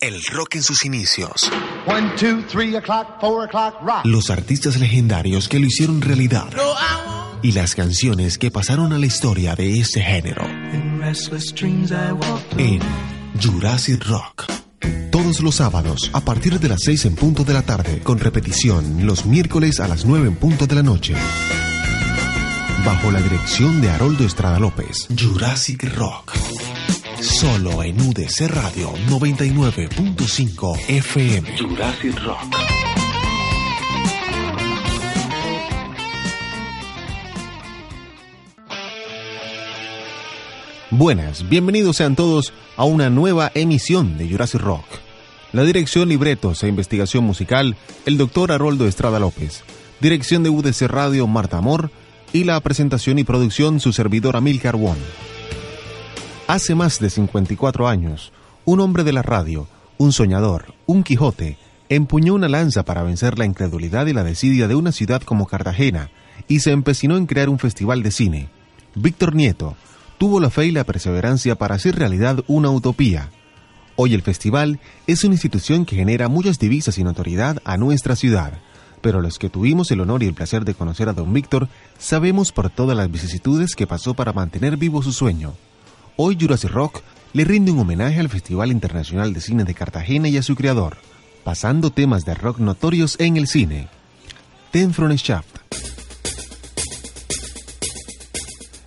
El rock en sus inicios. One, two, three o'clock, four o'clock, rock. Los artistas legendarios que lo hicieron realidad. Y las canciones que pasaron a la historia de este género. En Jurassic Rock. Todos los sábados a partir de las 6 en punto de la tarde, con repetición los miércoles a las 9 en punto de la noche. Bajo la dirección de Haroldo Estrada López, Jurassic Rock. Solo en UDC Radio 99.5 FM. Jurassic Rock. Buenas, bienvenidos sean todos a una nueva emisión de Jurassic Rock. La dirección, libretos e investigación musical, el doctor Haroldo Estrada López. Dirección de UDC Radio, Marta Amor. Y la presentación y producción, su servidor Amilcar Won. Hace más de 54 años, un hombre de la radio, un soñador, un Quijote, empuñó una lanza para vencer la incredulidad y la desidia de una ciudad como Cartagena y se empecinó en crear un festival de cine. Víctor Nieto tuvo la fe y la perseverancia para hacer realidad una utopía. Hoy el festival es una institución que genera muchas divisas y notoriedad a nuestra ciudad, pero los que tuvimos el honor y el placer de conocer a don Víctor sabemos por todas las vicisitudes que pasó para mantener vivo su sueño. Hoy Jurassic Rock le rinde un homenaje al Festival Internacional de Cine de Cartagena y a su creador, pasando temas de rock notorios en el cine. Ten from Shaft.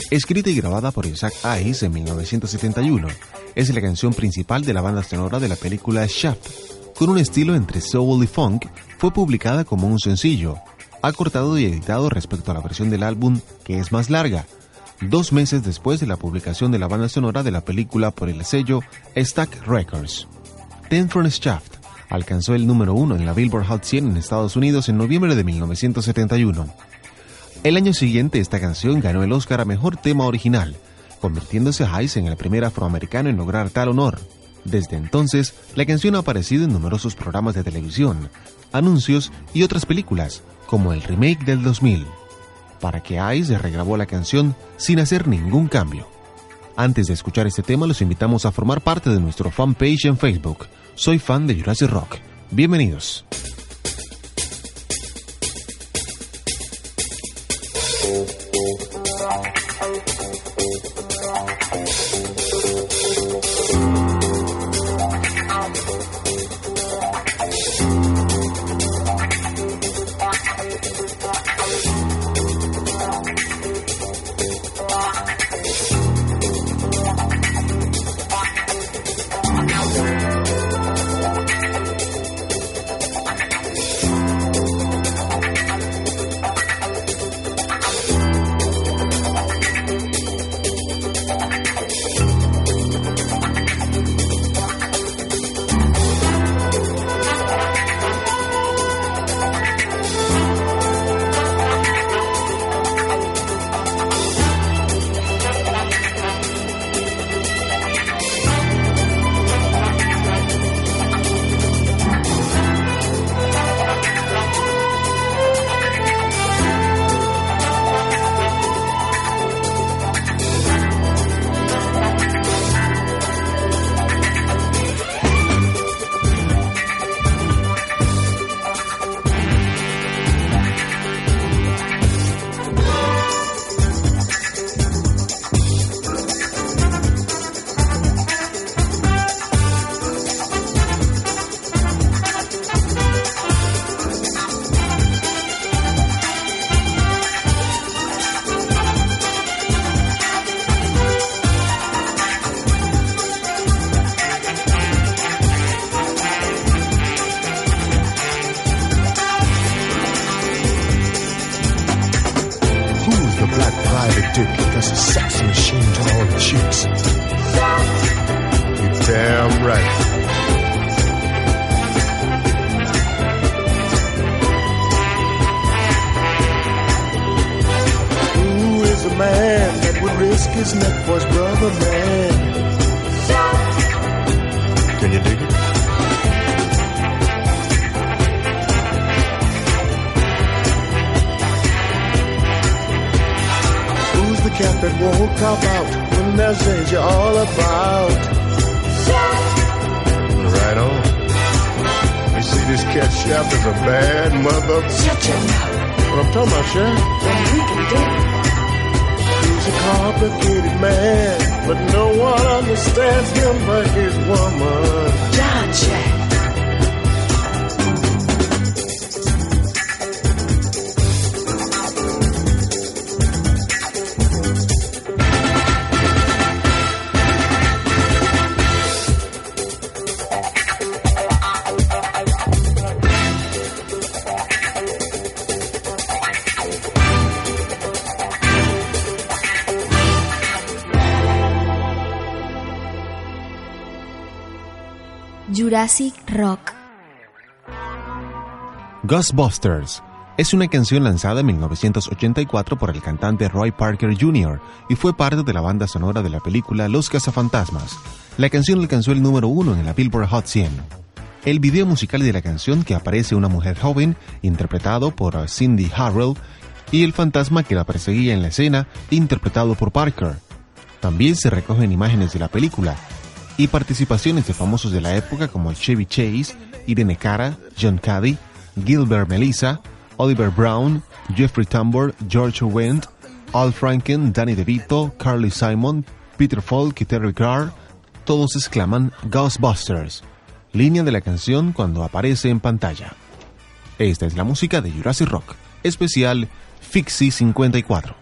Escrita y grabada por Isaac Hayes en 1971, es la canción principal de la banda sonora de la película Shaft. Con un estilo entre soul y funk, fue publicada como un sencillo, acortado y editado respecto a la versión del álbum, que es más larga, dos meses después de la publicación de la banda sonora de la película por el sello Stack Records. Ten from Shaft alcanzó el número uno en la Billboard Hot 100 en Estados Unidos en noviembre de 1971. El año siguiente esta canción ganó el Oscar a Mejor Tema Original, convirtiéndose Hayes en el primer afroamericano en lograr tal honor. Desde entonces, la canción ha aparecido en numerosos programas de televisión, anuncios y otras películas, como el remake del 2000 para que Ice regrabó la canción sin hacer ningún cambio. Antes de escuchar este tema, los invitamos a formar parte de nuestro fanpage en Facebook. Soy fan de Jurassic Rock. Bienvenidos. Complicated man, but no one understands him but his woman. John Jack. Rock. Ghostbusters es una canción lanzada en 1984 por el cantante Roy Parker Jr. y fue parte de la banda sonora de la película Los Cazafantasmas. La canción alcanzó el número uno en la Billboard Hot 100. El video musical de la canción que aparece una mujer joven, interpretado por Cindy Harrell, y el fantasma que la perseguía en la escena, interpretado por Parker. También se recogen imágenes de la película y participaciones de famosos de la época como Chevy Chase, Irene Cara, John Caddy, Gilbert Melissa, Oliver Brown, Jeffrey Tambor, George Wendt, Al Franken, Danny DeVito, Carly Simon, Peter Falk y Terry Carr, todos exclaman Ghostbusters, línea de la canción cuando aparece en pantalla. Esta es la música de Jurassic Rock, especial Fixie 54.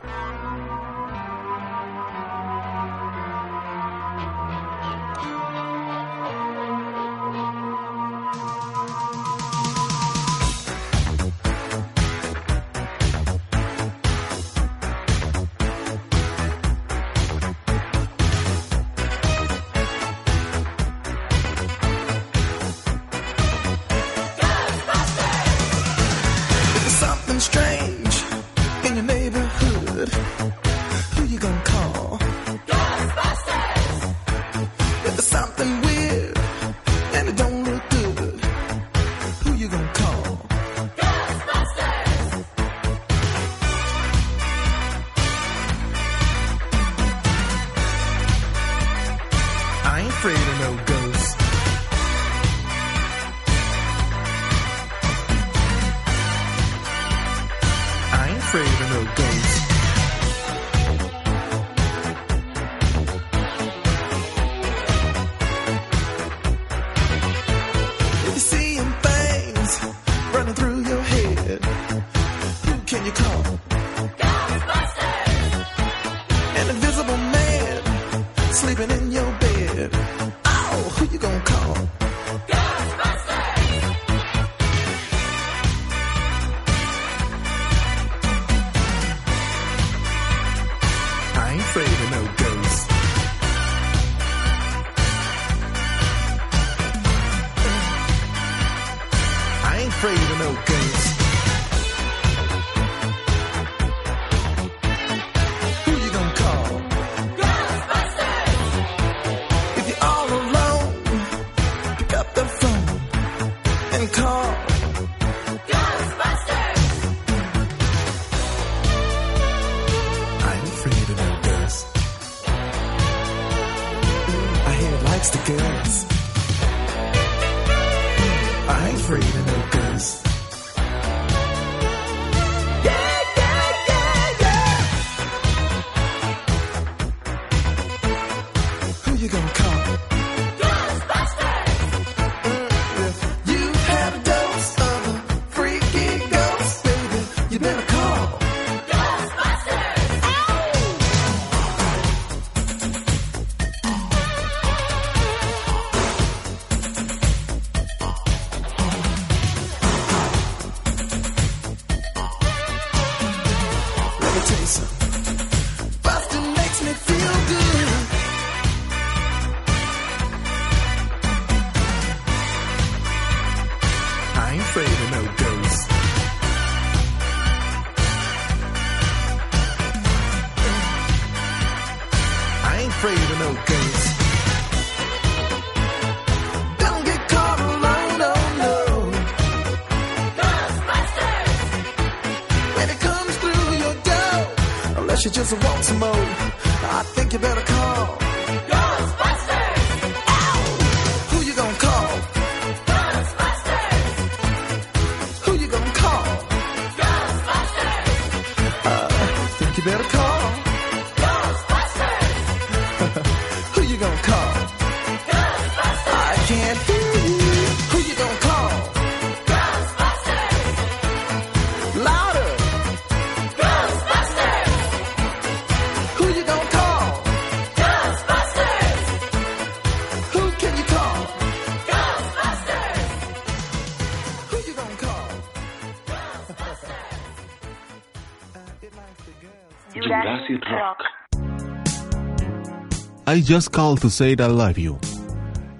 I Just Called to Say I Love You.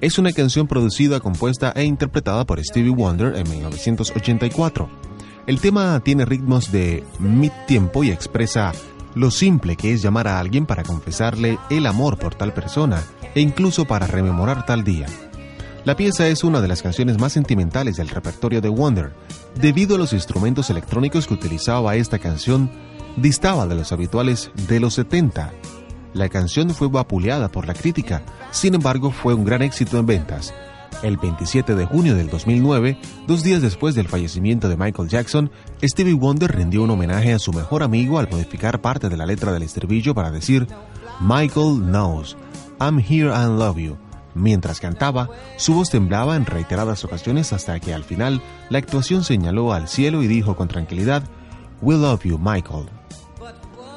Es una canción producida, compuesta e interpretada por Stevie Wonder en 1984. El tema tiene ritmos de mid-tiempo y expresa lo simple que es llamar a alguien para confesarle el amor por tal persona e incluso para rememorar tal día. La pieza es una de las canciones más sentimentales del repertorio de Wonder, debido a los instrumentos electrónicos que utilizaba esta canción, distaba de los habituales de los 70. La canción fue vapuleada por la crítica, sin embargo fue un gran éxito en ventas. El 27 de junio del 2009, dos días después del fallecimiento de Michael Jackson, Stevie Wonder rindió un homenaje a su mejor amigo al modificar parte de la letra del estribillo para decir Michael knows, I'm here and love you. Mientras cantaba, su voz temblaba en reiteradas ocasiones hasta que al final la actuación señaló al cielo y dijo con tranquilidad, We love you, Michael.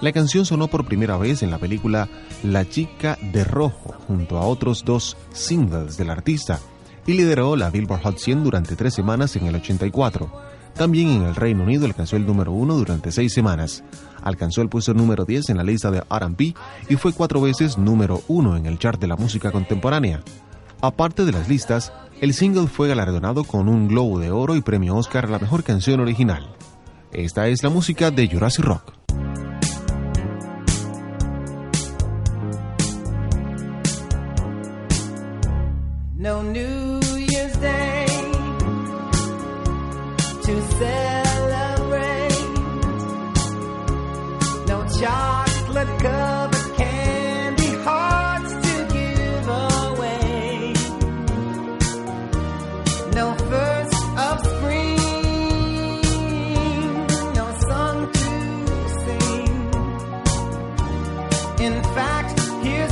La canción sonó por primera vez en la película La chica de rojo, junto a otros dos singles del artista, y lideró la Billboard Hot 100 durante tres semanas en el 84. También en el Reino Unido alcanzó el número uno durante seis semanas. Alcanzó el puesto número 10 en la lista de RB y fue cuatro veces número uno en el chart de la música contemporánea. Aparte de las listas, el single fue galardonado con un Globo de Oro y premio Oscar a la mejor canción original. Esta es la música de Jurassic Rock. In fact, here's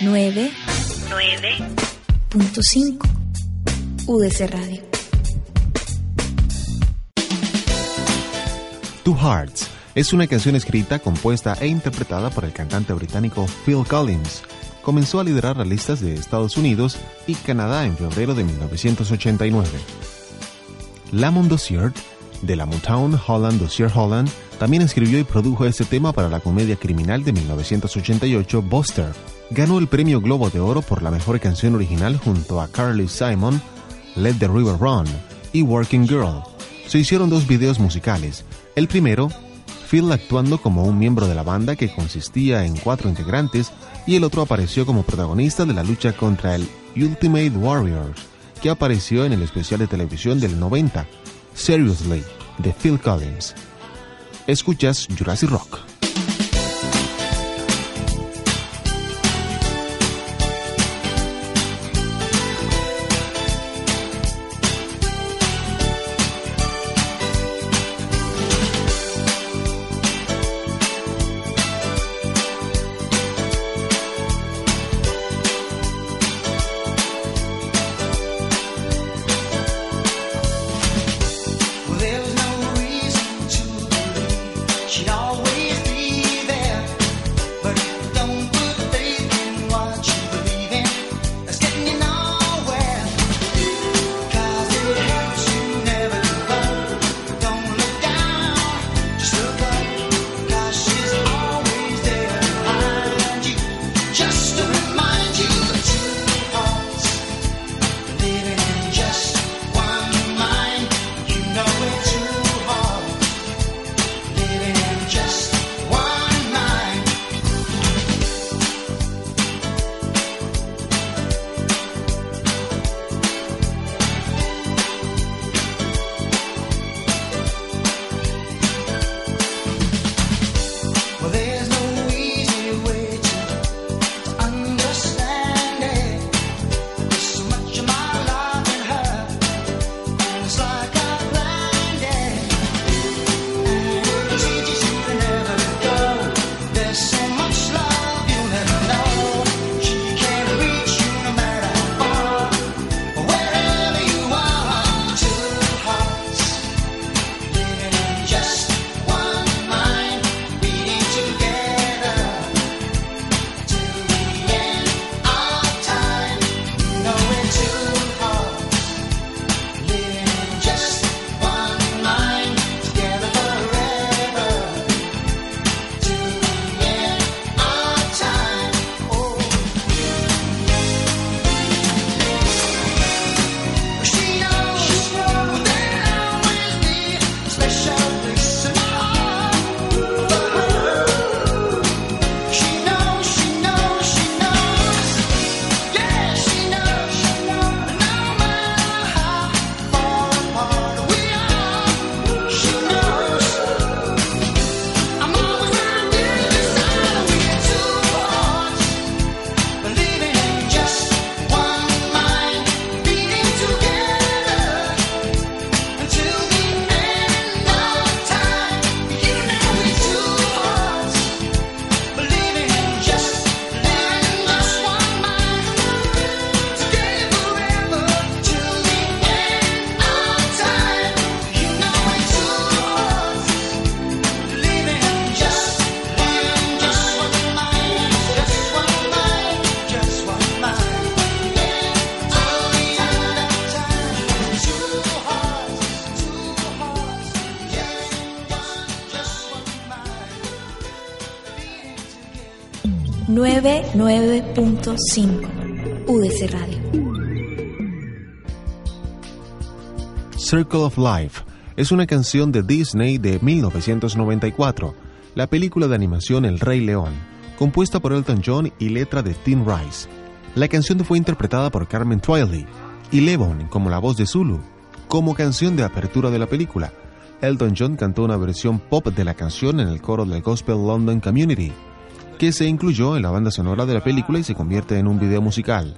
99.5 UDC Radio. Two Hearts es una canción escrita, compuesta e interpretada por el cantante británico Phil Collins. Comenzó a liderar las listas de Estados Unidos y Canadá en febrero de 1989. Lamont Dozier, de la Motown Holland Dozier Holland, también escribió y produjo este tema para la comedia criminal de 1988 Buster. Ganó el premio Globo de Oro por la mejor canción original junto a Carly Simon, Let the River Run y Working Girl. Se hicieron dos videos musicales. El primero, Phil actuando como un miembro de la banda que consistía en cuatro integrantes y el otro apareció como protagonista de la lucha contra el Ultimate Warriors, que apareció en el especial de televisión del 90, Seriously, de Phil Collins. Escuchas Jurassic Rock. 9.5 UDC Radio. Circle of Life es una canción de Disney de 1994, la película de animación El Rey León, compuesta por Elton John y letra de Tim Rice. La canción fue interpretada por Carmen Twiley y Levon como la voz de Zulu. Como canción de apertura de la película, Elton John cantó una versión pop de la canción en el coro del Gospel London Community que se incluyó en la banda sonora de la película y se convierte en un video musical.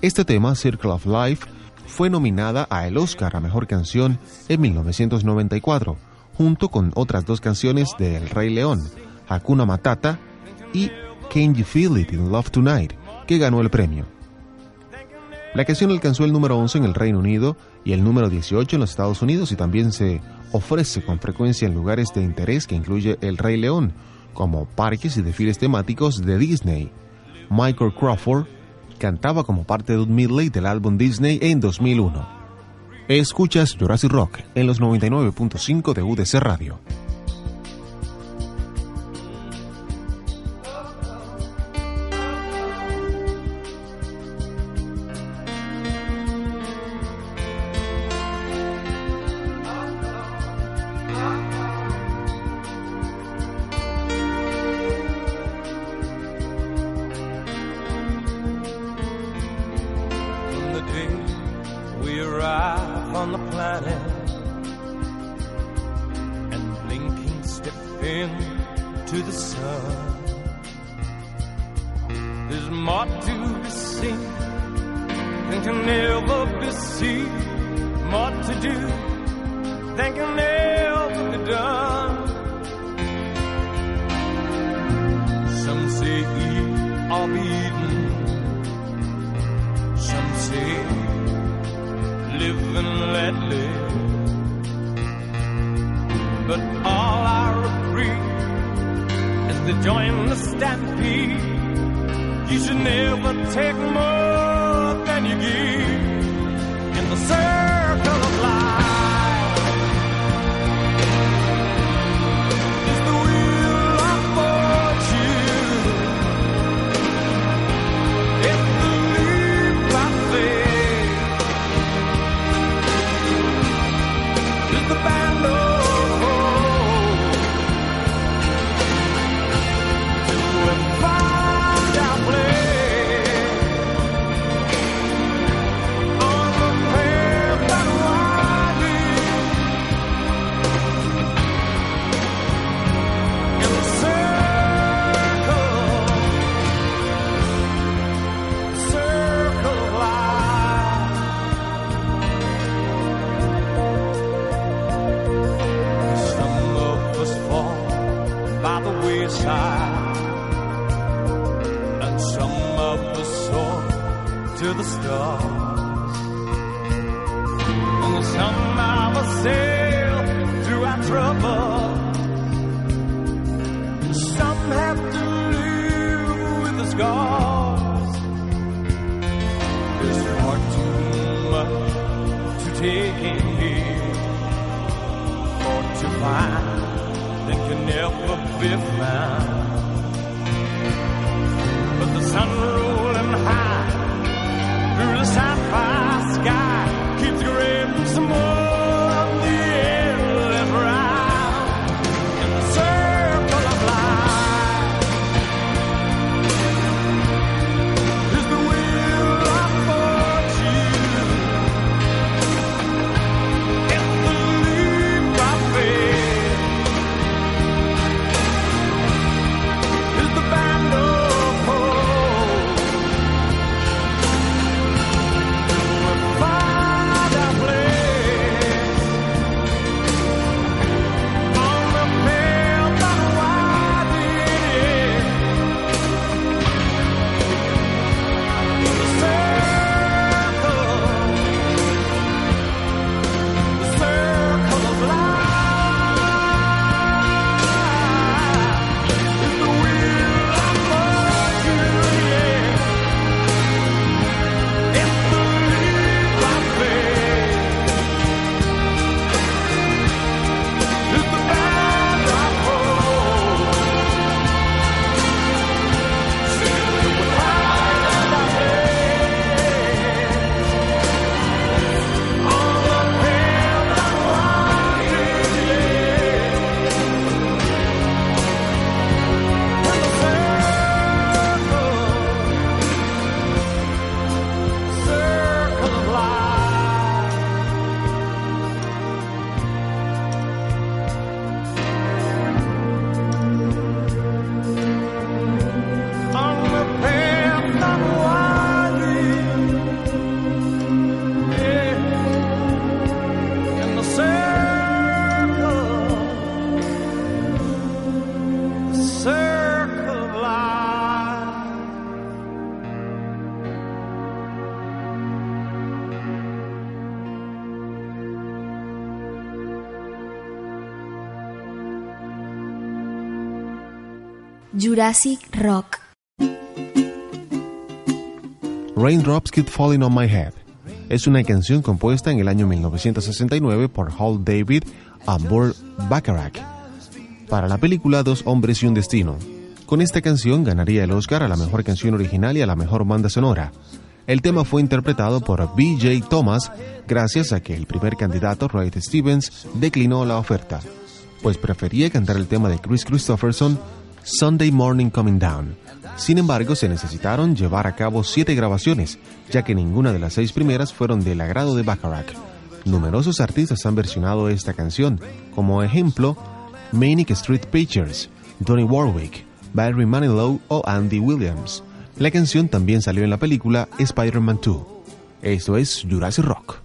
Este tema, Circle of Life, fue nominada a el Oscar a Mejor Canción en 1994, junto con otras dos canciones de El Rey León, Hakuna Matata y Can You Feel It in Love Tonight, que ganó el premio. La canción alcanzó el número 11 en el Reino Unido y el número 18 en los Estados Unidos y también se ofrece con frecuencia en lugares de interés que incluye El Rey León, como parques y desfiles temáticos de Disney. Michael Crawford cantaba como parte de un medley del álbum Disney en 2001. Escuchas Jurassic Rock en los 99.5 de UDC Radio. to the stars. And we'll somehow we'll sail through our trouble. Some have to live with the scars. There's far too much to take in here, Or to find that can never be found. But the sun rolling high. Jurassic Rock. Raindrops Keep Falling on My Head es una canción compuesta en el año 1969 por Hal David Burt Bacharach para la película Dos hombres y un destino. Con esta canción ganaría el Oscar a la mejor canción original y a la mejor banda sonora. El tema fue interpretado por B.J. Thomas gracias a que el primer candidato, Wright Stevens, declinó la oferta, pues prefería cantar el tema de Chris Christopherson, Sunday Morning Coming Down. Sin embargo, se necesitaron llevar a cabo siete grabaciones, ya que ninguna de las seis primeras fueron del agrado de Bacharach. Numerosos artistas han versionado esta canción, como ejemplo, Manic Street Preachers, Donny Warwick, Barry Manilow o Andy Williams. La canción también salió en la película Spider-Man 2. Esto es Jurassic Rock.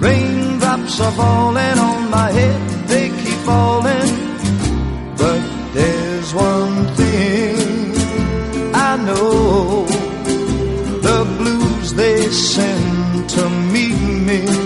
raindrops are falling on my head, they keep falling. But there's one thing I know the blues they send to meet me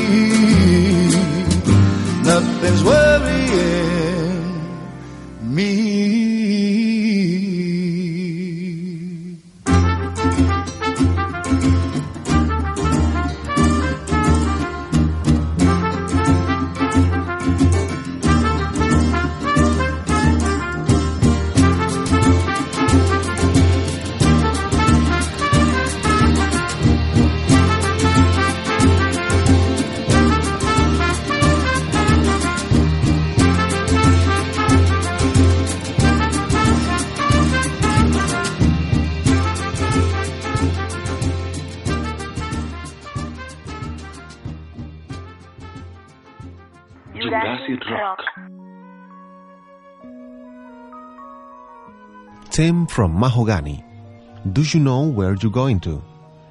Nothing's worrying Theme from Mahogany. Do You Know Where You're Going To?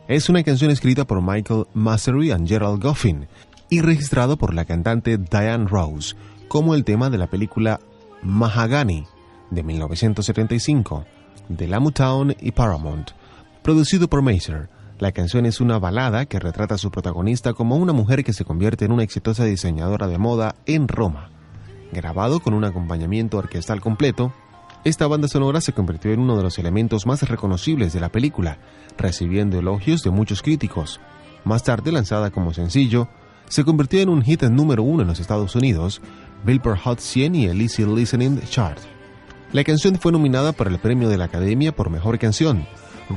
Es una canción escrita por Michael Massery y Gerald Goffin y registrado por la cantante Diane Rose como el tema de la película Mahogany de 1975 de la Motown y Paramount, producido por Mazer. La canción es una balada que retrata a su protagonista como una mujer que se convierte en una exitosa diseñadora de moda en Roma. Grabado con un acompañamiento orquestal completo, esta banda sonora se convirtió en uno de los elementos más reconocibles de la película, recibiendo elogios de muchos críticos. Más tarde, lanzada como sencillo, se convirtió en un hit número uno en los Estados Unidos, Billboard Hot 100 y el Easy Listening Chart. La canción fue nominada para el premio de la Academia por Mejor Canción.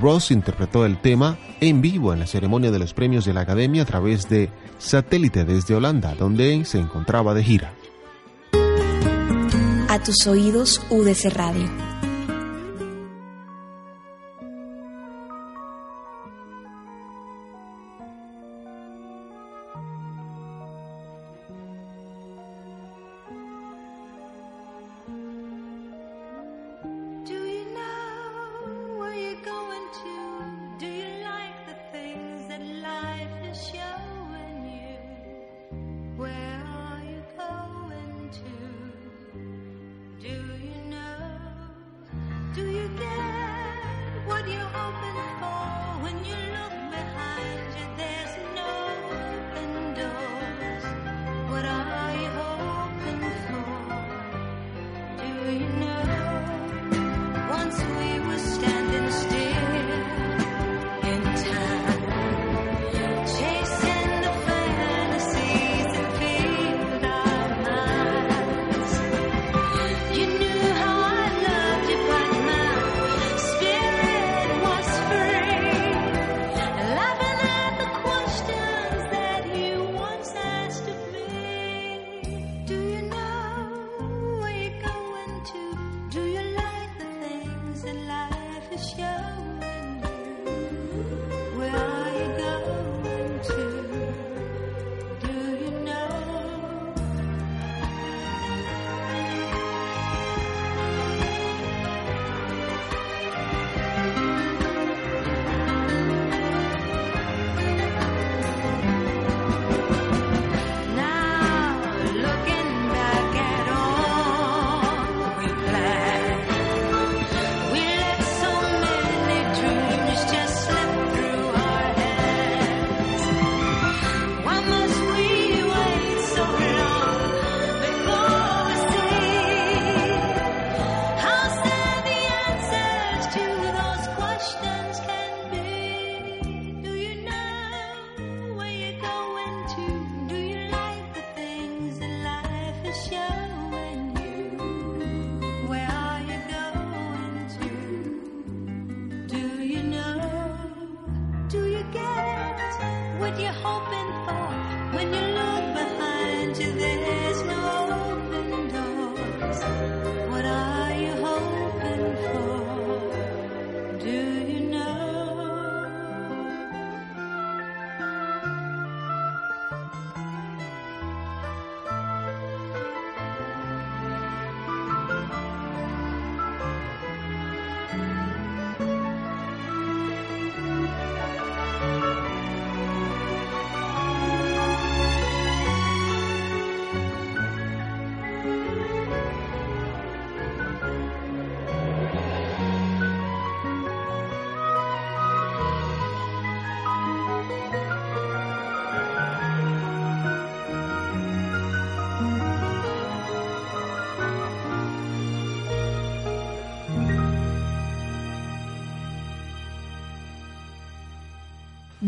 Ross interpretó el tema en vivo en la ceremonia de los premios de la Academia a través de satélite desde Holanda, donde se encontraba de gira. A tus oídos, UDC Radio.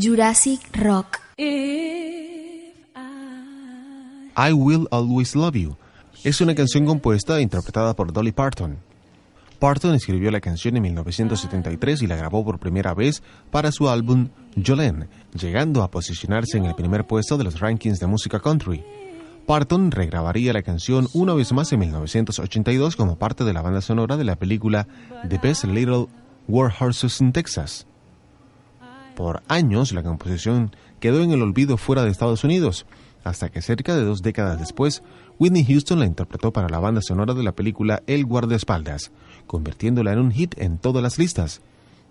Jurassic Rock. I Will Always Love You es una canción compuesta e interpretada por Dolly Parton. Parton escribió la canción en 1973 y la grabó por primera vez para su álbum Jolene, llegando a posicionarse en el primer puesto de los rankings de música country. Parton regrabaría la canción una vez más en 1982 como parte de la banda sonora de la película The Best Little War Horses in Texas. Por años la composición quedó en el olvido fuera de Estados Unidos, hasta que cerca de dos décadas después, Whitney Houston la interpretó para la banda sonora de la película El guardaespaldas, convirtiéndola en un hit en todas las listas.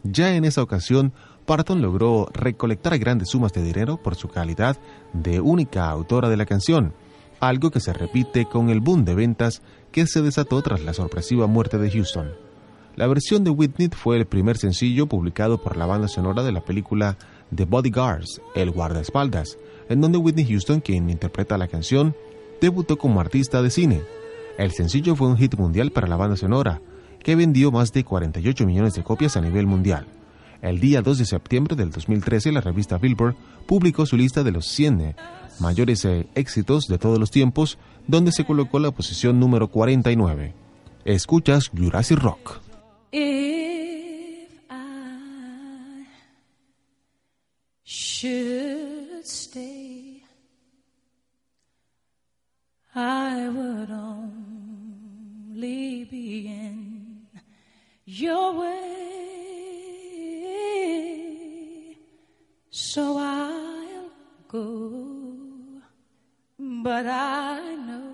Ya en esa ocasión, Parton logró recolectar grandes sumas de dinero por su calidad de única autora de la canción, algo que se repite con el boom de ventas que se desató tras la sorpresiva muerte de Houston. La versión de Whitney fue el primer sencillo publicado por la banda sonora de la película The Bodyguards, El guardaespaldas, en donde Whitney Houston, quien interpreta la canción, debutó como artista de cine. El sencillo fue un hit mundial para la banda sonora, que vendió más de 48 millones de copias a nivel mundial. El día 2 de septiembre del 2013, la revista Billboard publicó su lista de los 100 mayores eh, éxitos de todos los tiempos, donde se colocó la posición número 49. Escuchas Jurassic Rock. If I should stay, I would only be in your way. So I'll go, but I know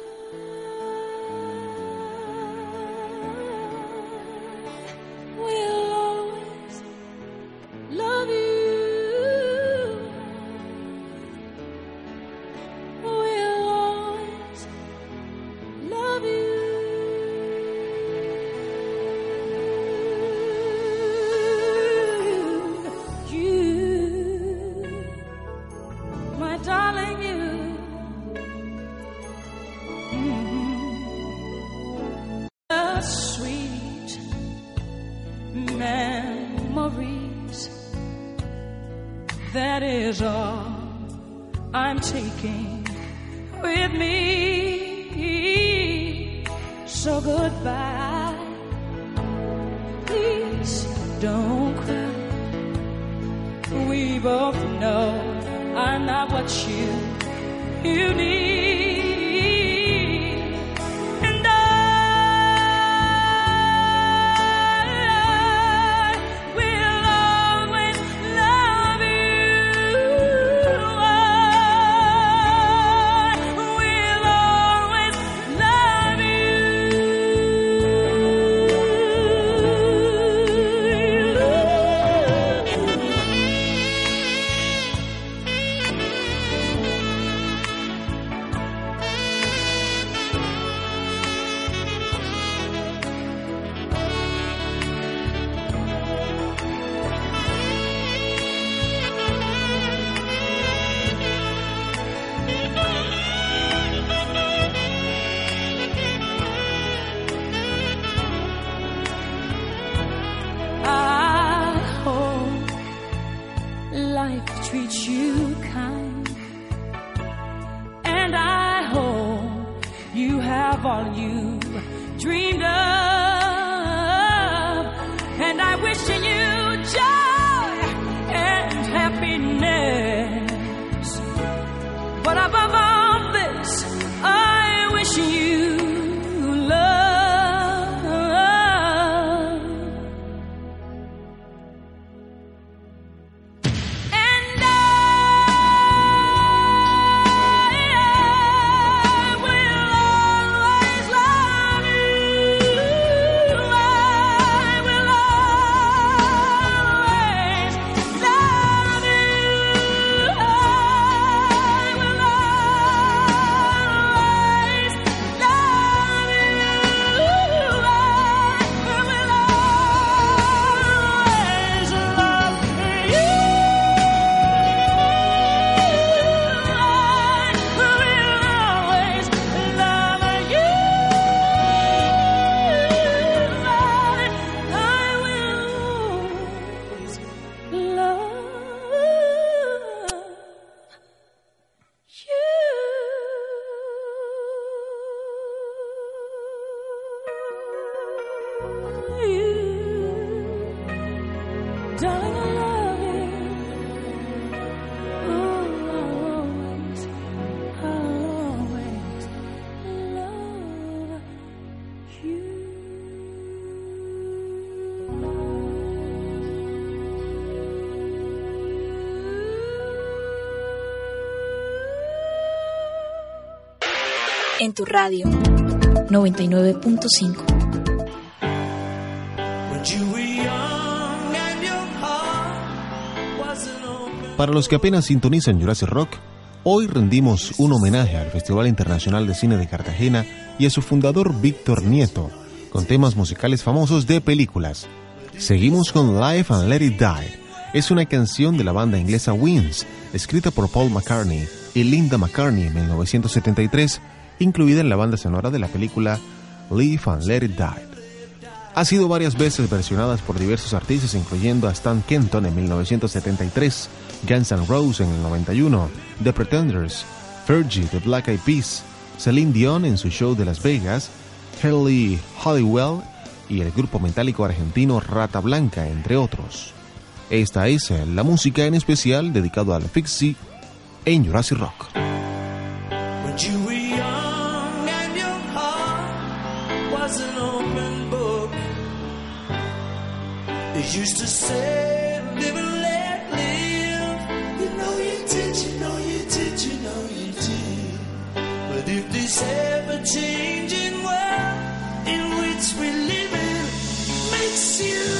life treats you kind. And I hope you have all you dreamed of. En tu radio 99.5. But you were young and your heart wasn't open. Para los que apenas sintonizan Jurassic Rock, hoy rendimos un homenaje al Festival Internacional de Cine de Cartagena y a su fundador Víctor Nieto, con temas musicales famosos de películas. Seguimos con Life and Let It Die. Es una canción de la banda inglesa Wings, escrita por Paul McCartney y Linda McCartney en 1973, incluida en la banda sonora de la película Live and Let It Die. Ha sido varias veces versionadas por diversos artistas, incluyendo a Stan Kenton en 1973, Guns N' Roses en el 91, The Pretenders, Fergie de Black Eyed Peas, Celine Dion en su show de Las Vegas, Kelly Hollywell y el grupo metálico argentino Rata Blanca, entre otros. Esta es la música en especial dedicado al Fixie en Jurassic Rock. It used to say, live and let live. You know you did, you know you did, you know you did. But if this ever changing world in which we live in makes you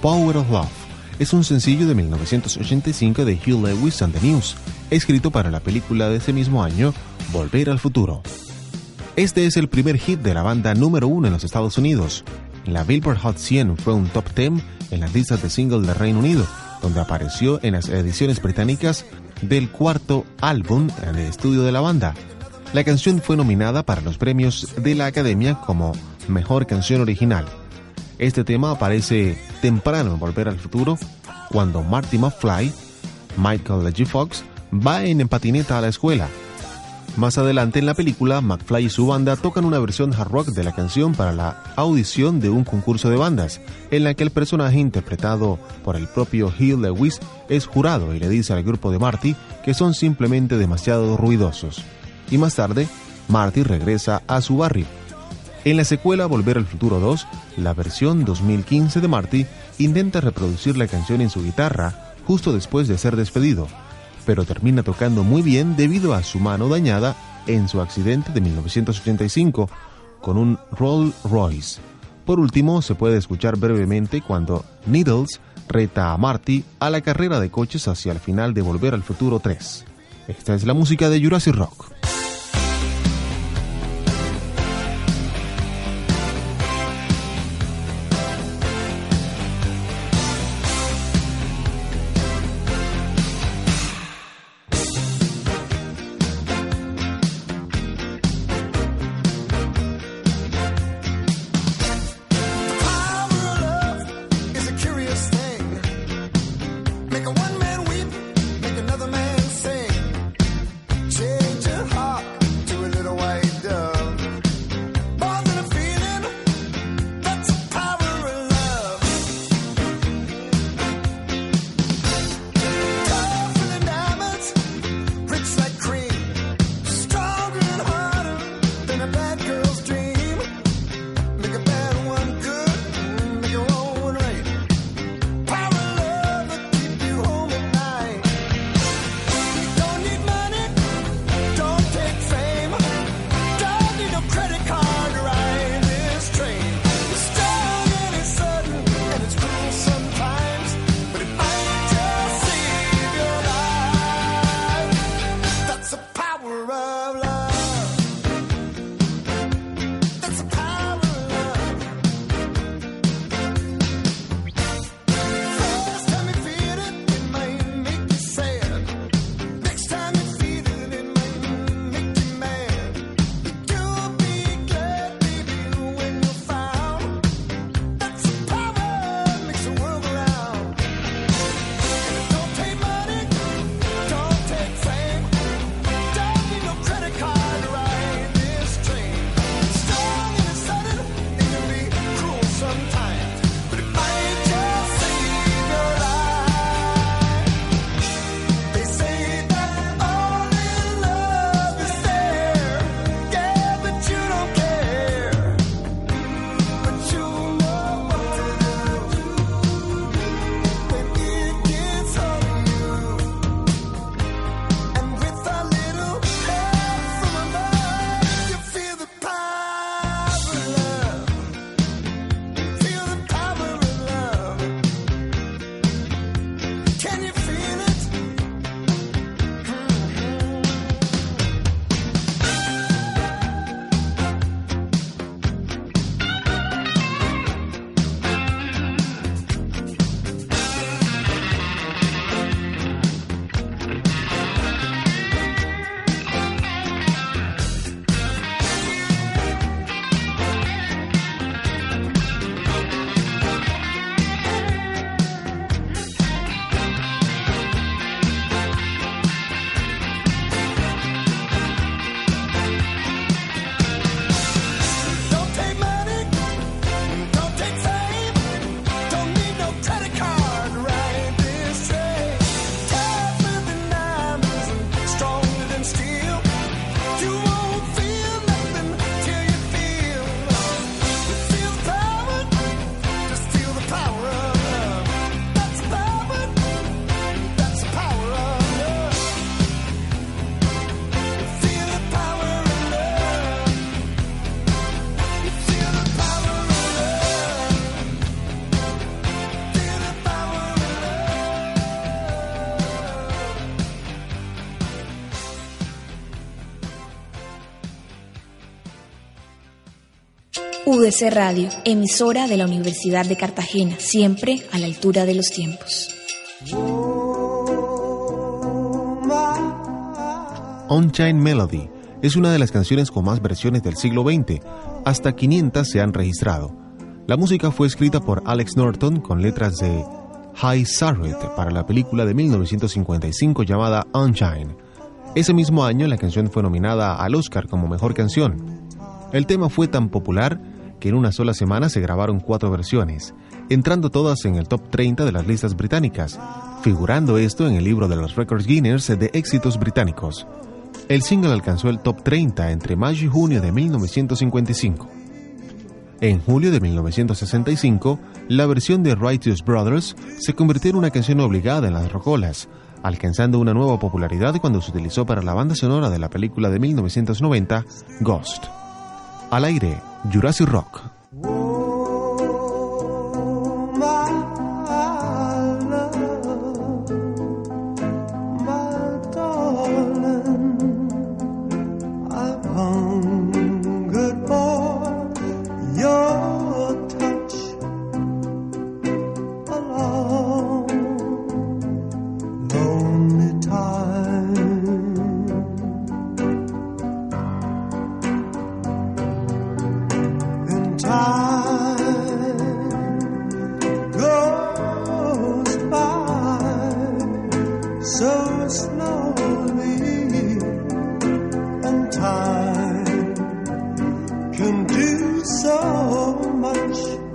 Power of Love es un sencillo de 1985 de Hugh Lewis and the News, escrito para la película de ese mismo año, Volver al Futuro. Este es el primer hit de la banda número uno en los Estados Unidos. La Billboard Hot 100 fue un top 10 en las listas de single del Reino Unido, donde apareció en las ediciones británicas del cuarto álbum en el estudio de la banda. La canción fue nominada para los premios de la Academia como Mejor Canción Original. Este tema aparece temprano en Volver al Futuro, cuando Marty McFly, Michael G. Fox, va en patineta a la escuela. Más adelante en la película, McFly y su banda tocan una versión hard rock de la canción para la audición de un concurso de bandas, en la que el personaje interpretado por el propio Hugh Lewis es jurado y le dice al grupo de Marty que son simplemente demasiado ruidosos. Y más tarde, Marty regresa a su barrio. En la secuela Volver al Futuro 2, la versión 2015 de Marty intenta reproducir la canción en su guitarra justo después de ser despedido, pero termina tocando muy bien debido a su mano dañada en su accidente de 1985 con un Rolls Royce. Por último, se puede escuchar brevemente cuando Needles reta a Marty a la carrera de coches hacia el final de Volver al Futuro 3. Esta es la música de Jurassic Rock. UDC Radio, emisora de la Universidad de Cartagena, siempre a la altura de los tiempos. On-Chain Melody es una de las canciones con más versiones del siglo XX, hasta 500 se han registrado. La música fue escrita por Alex Norton con letras de High Sarret para la película de 1955 llamada On-Chain. Ese mismo año la canción fue nominada al Oscar como mejor canción. El tema fue tan popular que en una sola semana se grabaron cuatro versiones, entrando todas en el top 30 de las listas británicas, figurando esto en el libro de los Records Guinness de éxitos británicos. El single alcanzó el top 30 entre mayo y junio de 1955. En julio de 1965, la versión de Righteous Brothers se convirtió en una canción obligada en las rocolas, alcanzando una nueva popularidad cuando se utilizó para la banda sonora de la película de 1990, Ghost. Al aire, Jurassic Rock. can do so much.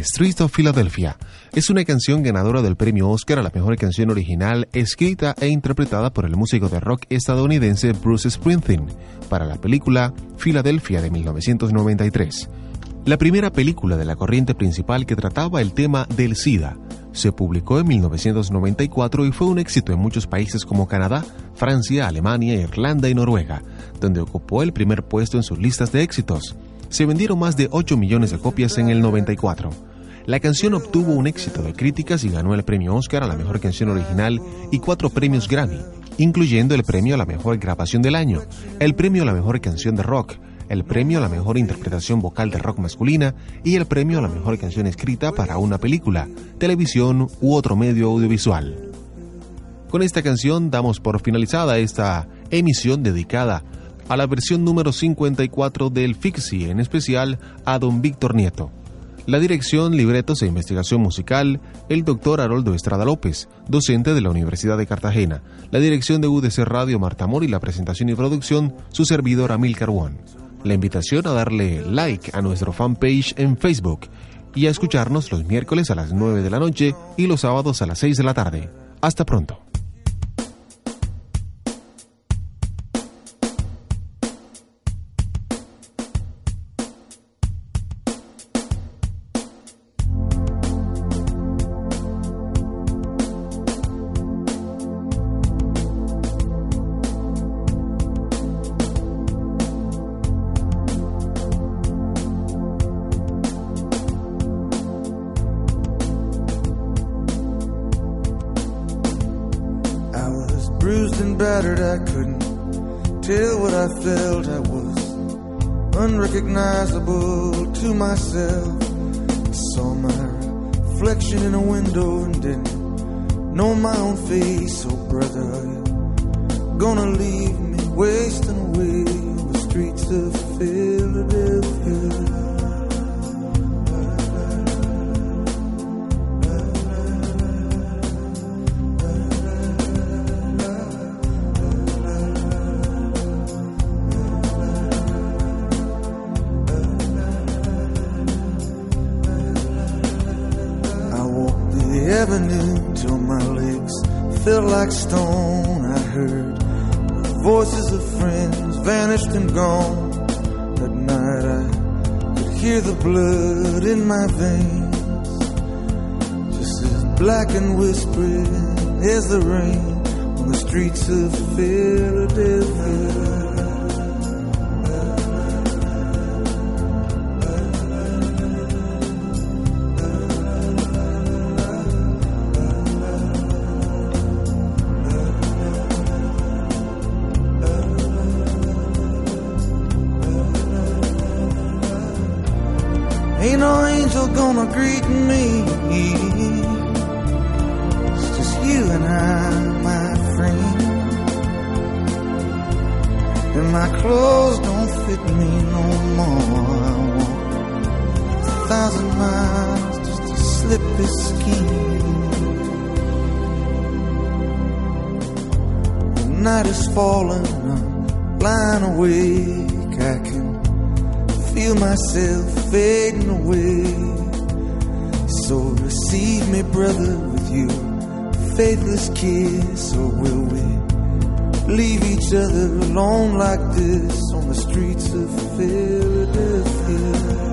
Street of Philadelphia es una canción ganadora del premio Oscar a la mejor canción original escrita e interpretada por el músico de rock estadounidense Bruce Springsteen para la película Philadelphia de 1993. La primera película de la corriente principal que trataba el tema del SIDA, Se publicó en 1994 y fue un éxito en muchos países como Canadá, Francia, Alemania, Irlanda y Noruega, donde ocupó el primer puesto en sus listas de éxitos. Se vendieron más de 8 millones de copias en el 94. La canción obtuvo un éxito de críticas y ganó el premio Oscar a la mejor canción original y cuatro premios Grammy, incluyendo el premio a la mejor grabación del año, el premio a la mejor canción de rock, el premio a la mejor interpretación vocal de rock masculina y el premio a la mejor canción escrita para una película, televisión u otro medio audiovisual. Con esta canción damos por finalizada esta emisión dedicada a la versión número 54 del Fixi, en especial a don Víctor Nieto. La dirección, libretos e investigación musical, el doctor Haroldo Estrada López, docente de la Universidad de Cartagena. La dirección de UDC Radio Marta Mori, la presentación y producción, su servidor Amilcar One. La invitación a darle like a nuestro fanpage en Facebook y a escucharnos los miércoles a las 9 de la noche y los sábados a las 6 de la tarde. Hasta pronto. And gone. At night I could hear the blood in my veins, just as black and whispering as the rain on the streets of Philadelphia. Falling, I'm lying awake. I can feel myself fading away. So receive me, brother, with you, faithless kiss, or will we leave each other alone like this on the streets of Philly?